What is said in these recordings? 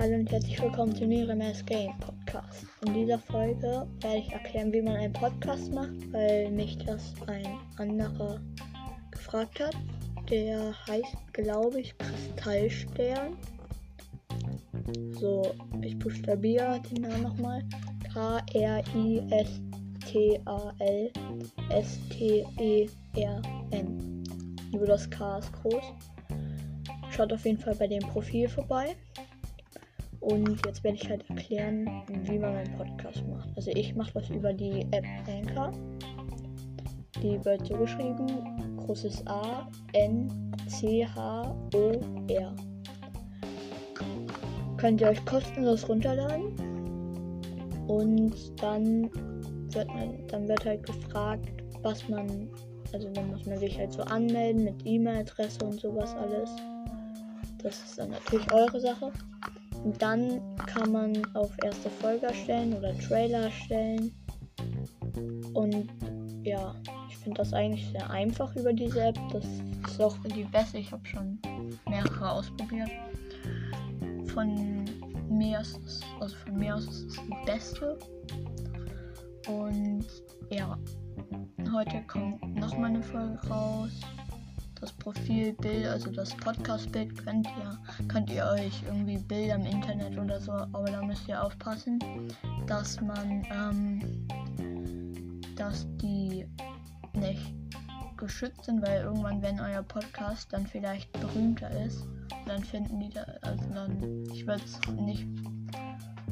herzlich willkommen zu Neremes Game Podcast. In dieser Folge werde ich erklären, wie man einen Podcast macht, weil mich das ein anderer gefragt hat. Der heißt, glaube ich, Kristallstern. So, ich buchstabiere den Namen nochmal. K-R-I-S-T-A-L-S-T-E-R-N. Nur das K ist groß. Schaut auf jeden Fall bei dem Profil vorbei. Und jetzt werde ich halt erklären, wie man einen Podcast macht. Also ich mache was über die App Anchor. Die wird so geschrieben, großes A, N, C, H, O, R. Könnt ihr euch kostenlos runterladen. Und dann wird man, dann wird halt gefragt, was man, also dann muss man sich halt so anmelden mit E-Mail-Adresse und sowas alles. Das ist dann natürlich eure Sache. Dann kann man auf erste Folge erstellen oder Trailer erstellen. Und ja, ich finde das eigentlich sehr einfach über diese App. Das ist auch die beste. Ich habe schon mehrere ausprobiert. Von mir ist es, also von mir aus ist es die beste. Und ja, heute kommt nochmal eine Folge raus das Profilbild, also das Podcast-Bild könnt ihr, könnt ihr euch irgendwie Bilder im Internet oder so, aber da müsst ihr aufpassen, dass man, ähm, dass die nicht geschützt sind, weil irgendwann, wenn euer Podcast dann vielleicht berühmter ist, dann finden die da, also dann, ich würde es nicht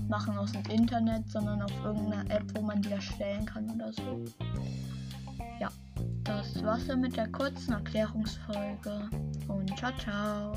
machen aus dem Internet, sondern auf irgendeiner App, wo man die erstellen kann oder so. Ja das war's dann mit der kurzen Erklärungsfolge und ciao, ciao.